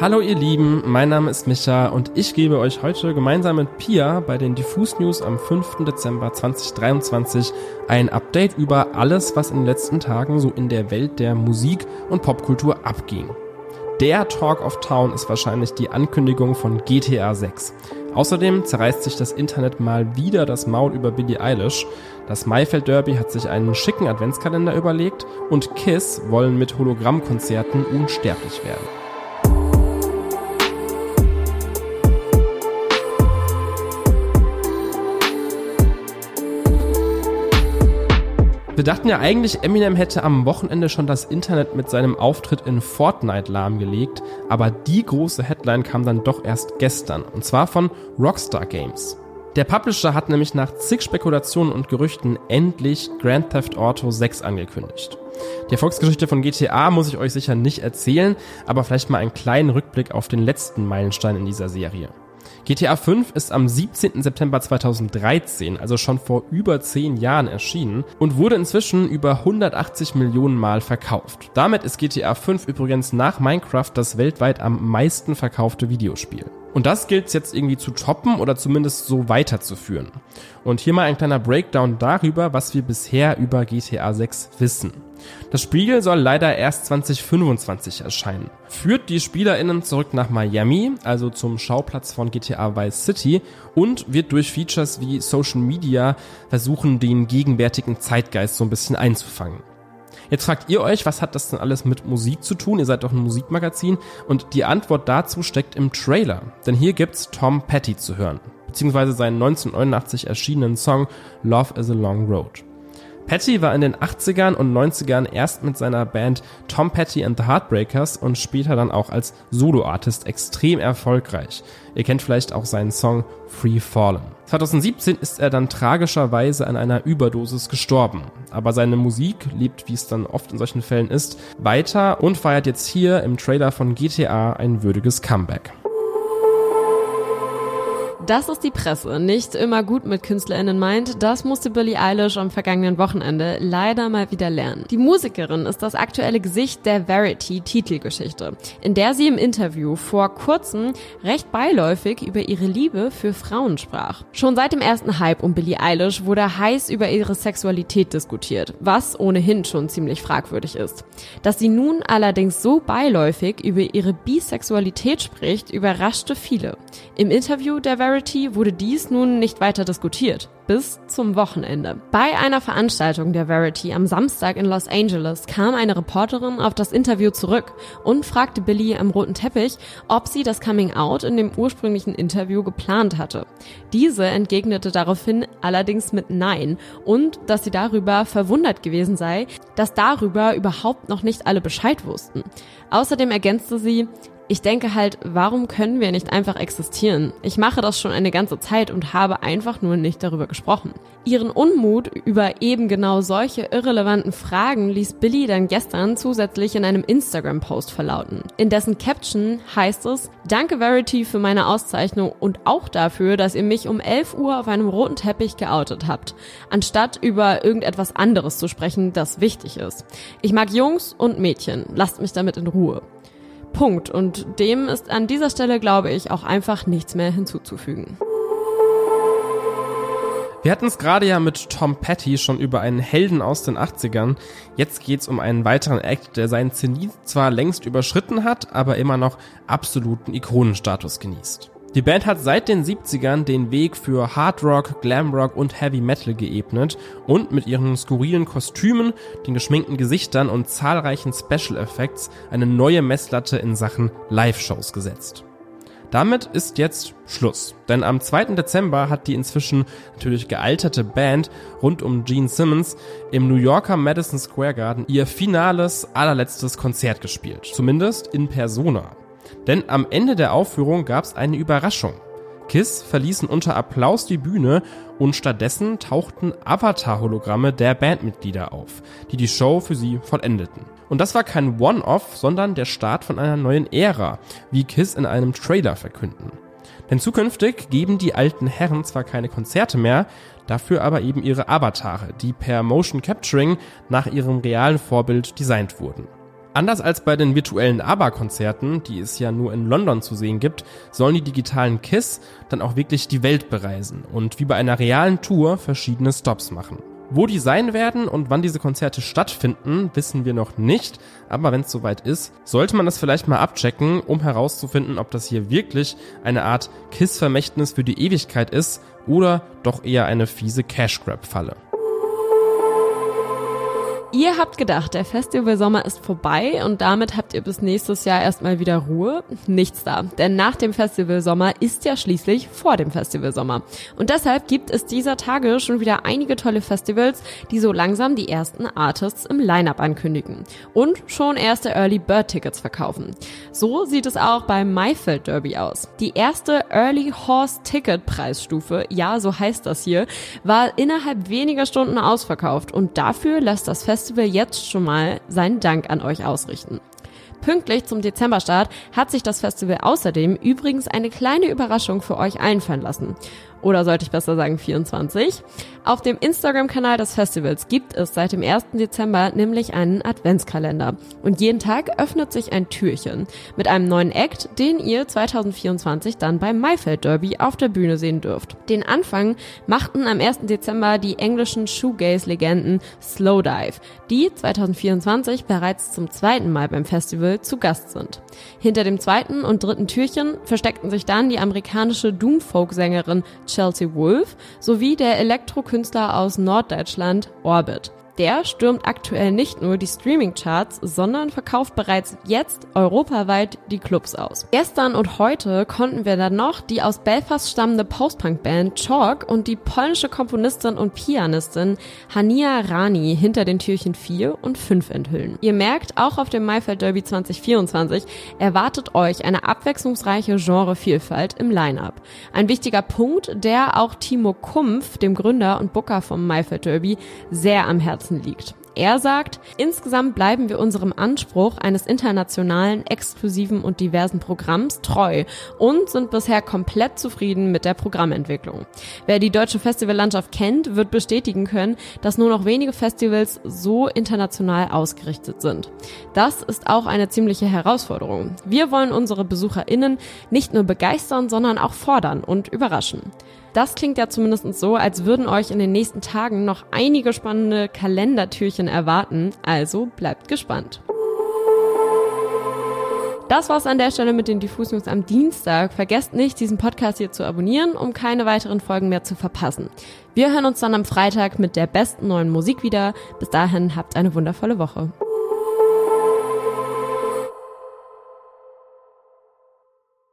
Hallo ihr Lieben, mein Name ist Micha und ich gebe euch heute gemeinsam mit Pia bei den Diffus News am 5. Dezember 2023 ein Update über alles, was in den letzten Tagen so in der Welt der Musik und Popkultur abging. Der Talk of Town ist wahrscheinlich die Ankündigung von GTA 6. Außerdem zerreißt sich das Internet mal wieder das Maul über Billie Eilish. Das Maifeld Derby hat sich einen schicken Adventskalender überlegt und Kiss wollen mit Hologrammkonzerten unsterblich werden. Wir dachten ja eigentlich, Eminem hätte am Wochenende schon das Internet mit seinem Auftritt in Fortnite lahmgelegt, aber die große Headline kam dann doch erst gestern, und zwar von Rockstar Games. Der Publisher hat nämlich nach zig Spekulationen und Gerüchten endlich Grand Theft Auto 6 angekündigt. Die Erfolgsgeschichte von GTA muss ich euch sicher nicht erzählen, aber vielleicht mal einen kleinen Rückblick auf den letzten Meilenstein in dieser Serie. GTA 5 ist am 17. September 2013, also schon vor über 10 Jahren erschienen und wurde inzwischen über 180 Millionen Mal verkauft. Damit ist GTA 5 übrigens nach Minecraft das weltweit am meisten verkaufte Videospiel. Und das gilt es jetzt irgendwie zu toppen oder zumindest so weiterzuführen. Und hier mal ein kleiner Breakdown darüber, was wir bisher über GTA 6 wissen. Das Spiel soll leider erst 2025 erscheinen. Führt die SpielerInnen zurück nach Miami, also zum Schauplatz von GTA Vice City, und wird durch Features wie Social Media versuchen, den gegenwärtigen Zeitgeist so ein bisschen einzufangen. Jetzt fragt ihr euch, was hat das denn alles mit Musik zu tun? Ihr seid doch ein Musikmagazin. Und die Antwort dazu steckt im Trailer. Denn hier gibt's Tom Petty zu hören. Beziehungsweise seinen 1989 erschienenen Song Love is a Long Road. Petty war in den 80ern und 90ern erst mit seiner Band Tom Petty and the Heartbreakers und später dann auch als Soloartist extrem erfolgreich. Ihr kennt vielleicht auch seinen Song Free Fallen. 2017 ist er dann tragischerweise an einer Überdosis gestorben. Aber seine Musik lebt, wie es dann oft in solchen Fällen ist, weiter und feiert jetzt hier im Trailer von GTA ein würdiges Comeback. Dass es die Presse nicht immer gut mit KünstlerInnen meint, das musste Billie Eilish am vergangenen Wochenende leider mal wieder lernen. Die Musikerin ist das aktuelle Gesicht der Verity-Titelgeschichte, in der sie im Interview vor kurzem recht beiläufig über ihre Liebe für Frauen sprach. Schon seit dem ersten Hype um Billie Eilish wurde heiß über ihre Sexualität diskutiert, was ohnehin schon ziemlich fragwürdig ist. Dass sie nun allerdings so beiläufig über ihre Bisexualität spricht, überraschte viele. Im Interview der Verity Charity wurde dies nun nicht weiter diskutiert, bis zum Wochenende. Bei einer Veranstaltung der Verity am Samstag in Los Angeles kam eine Reporterin auf das Interview zurück und fragte Billy am roten Teppich, ob sie das Coming Out in dem ursprünglichen Interview geplant hatte. Diese entgegnete daraufhin allerdings mit Nein und dass sie darüber verwundert gewesen sei, dass darüber überhaupt noch nicht alle Bescheid wussten. Außerdem ergänzte sie, ich denke halt, warum können wir nicht einfach existieren? Ich mache das schon eine ganze Zeit und habe einfach nur nicht darüber gesprochen. Ihren Unmut über eben genau solche irrelevanten Fragen ließ Billy dann gestern zusätzlich in einem Instagram-Post verlauten. In dessen Caption heißt es, Danke Verity für meine Auszeichnung und auch dafür, dass ihr mich um 11 Uhr auf einem roten Teppich geoutet habt, anstatt über irgendetwas anderes zu sprechen, das wichtig ist. Ich mag Jungs und Mädchen, lasst mich damit in Ruhe. Punkt. Und dem ist an dieser Stelle, glaube ich, auch einfach nichts mehr hinzuzufügen. Wir hatten es gerade ja mit Tom Petty schon über einen Helden aus den 80ern. Jetzt geht's um einen weiteren Act, der seinen Zenit zwar längst überschritten hat, aber immer noch absoluten Ikonenstatus genießt. Die Band hat seit den 70ern den Weg für Hard Rock, Glam Rock und Heavy Metal geebnet und mit ihren skurrilen Kostümen, den geschminkten Gesichtern und zahlreichen Special Effects eine neue Messlatte in Sachen Live-Shows gesetzt. Damit ist jetzt Schluss, denn am 2. Dezember hat die inzwischen natürlich gealterte Band rund um Gene Simmons im New Yorker Madison Square Garden ihr finales, allerletztes Konzert gespielt, zumindest in Persona. Denn am Ende der Aufführung gab es eine Überraschung. Kiss verließen unter Applaus die Bühne und stattdessen tauchten Avatar-Hologramme der Bandmitglieder auf, die die Show für sie vollendeten. Und das war kein One-Off, sondern der Start von einer neuen Ära, wie Kiss in einem Trailer verkünden. Denn zukünftig geben die alten Herren zwar keine Konzerte mehr, dafür aber eben ihre Avatare, die per Motion Capturing nach ihrem realen Vorbild designt wurden. Anders als bei den virtuellen ABBA-Konzerten, die es ja nur in London zu sehen gibt, sollen die digitalen KISS dann auch wirklich die Welt bereisen und wie bei einer realen Tour verschiedene Stops machen. Wo die sein werden und wann diese Konzerte stattfinden, wissen wir noch nicht, aber wenn es soweit ist, sollte man das vielleicht mal abchecken, um herauszufinden, ob das hier wirklich eine Art KISS-Vermächtnis für die Ewigkeit ist oder doch eher eine fiese Cash-Grab-Falle. Ihr habt gedacht, der Festivalsommer ist vorbei und damit habt ihr bis nächstes Jahr erstmal wieder Ruhe. Nichts da. Denn nach dem Festivalsommer ist ja schließlich vor dem Festivalsommer. Und deshalb gibt es dieser Tage schon wieder einige tolle Festivals, die so langsam die ersten Artists im Line-Up ankündigen. Und schon erste Early Bird Tickets verkaufen. So sieht es auch beim Maifeld Derby aus. Die erste Early Horse Ticket Preisstufe, ja, so heißt das hier, war innerhalb weniger Stunden ausverkauft und dafür lässt das Festival Festival jetzt schon mal seinen Dank an euch ausrichten. Pünktlich zum Dezemberstart hat sich das Festival außerdem übrigens eine kleine Überraschung für euch einfallen lassen oder sollte ich besser sagen 24. Auf dem Instagram-Kanal des Festivals gibt es seit dem 1. Dezember nämlich einen Adventskalender. Und jeden Tag öffnet sich ein Türchen mit einem neuen Act, den ihr 2024 dann beim Maifeld Derby auf der Bühne sehen dürft. Den Anfang machten am 1. Dezember die englischen Shoegaze-Legenden Slowdive, die 2024 bereits zum zweiten Mal beim Festival zu Gast sind. Hinter dem zweiten und dritten Türchen versteckten sich dann die amerikanische Doomfolk-Sängerin Chelsea Wolf sowie der Elektrokünstler aus Norddeutschland Orbit. Der stürmt aktuell nicht nur die Streaming-Charts, sondern verkauft bereits jetzt europaweit die Clubs aus. Gestern und heute konnten wir dann noch die aus Belfast stammende Post-Punk-Band Chalk und die polnische Komponistin und Pianistin Hania Rani hinter den Türchen 4 und 5 enthüllen. Ihr merkt, auch auf dem Maifeld Derby 2024 erwartet euch eine abwechslungsreiche Genrevielfalt im Line-Up. Ein wichtiger Punkt, der auch Timo Kumpf, dem Gründer und Booker vom Maifeld Derby, sehr am Herzen Herzen liegt. Er sagt, insgesamt bleiben wir unserem Anspruch eines internationalen, exklusiven und diversen Programms treu und sind bisher komplett zufrieden mit der Programmentwicklung. Wer die deutsche Festivallandschaft kennt, wird bestätigen können, dass nur noch wenige Festivals so international ausgerichtet sind. Das ist auch eine ziemliche Herausforderung. Wir wollen unsere BesucherInnen nicht nur begeistern, sondern auch fordern und überraschen. Das klingt ja zumindest so, als würden euch in den nächsten Tagen noch einige spannende Kalendertürchen erwarten, also bleibt gespannt. Das war's an der Stelle mit den Diffus News am Dienstag. Vergesst nicht, diesen Podcast hier zu abonnieren, um keine weiteren Folgen mehr zu verpassen. Wir hören uns dann am Freitag mit der besten neuen Musik wieder. Bis dahin habt eine wundervolle Woche.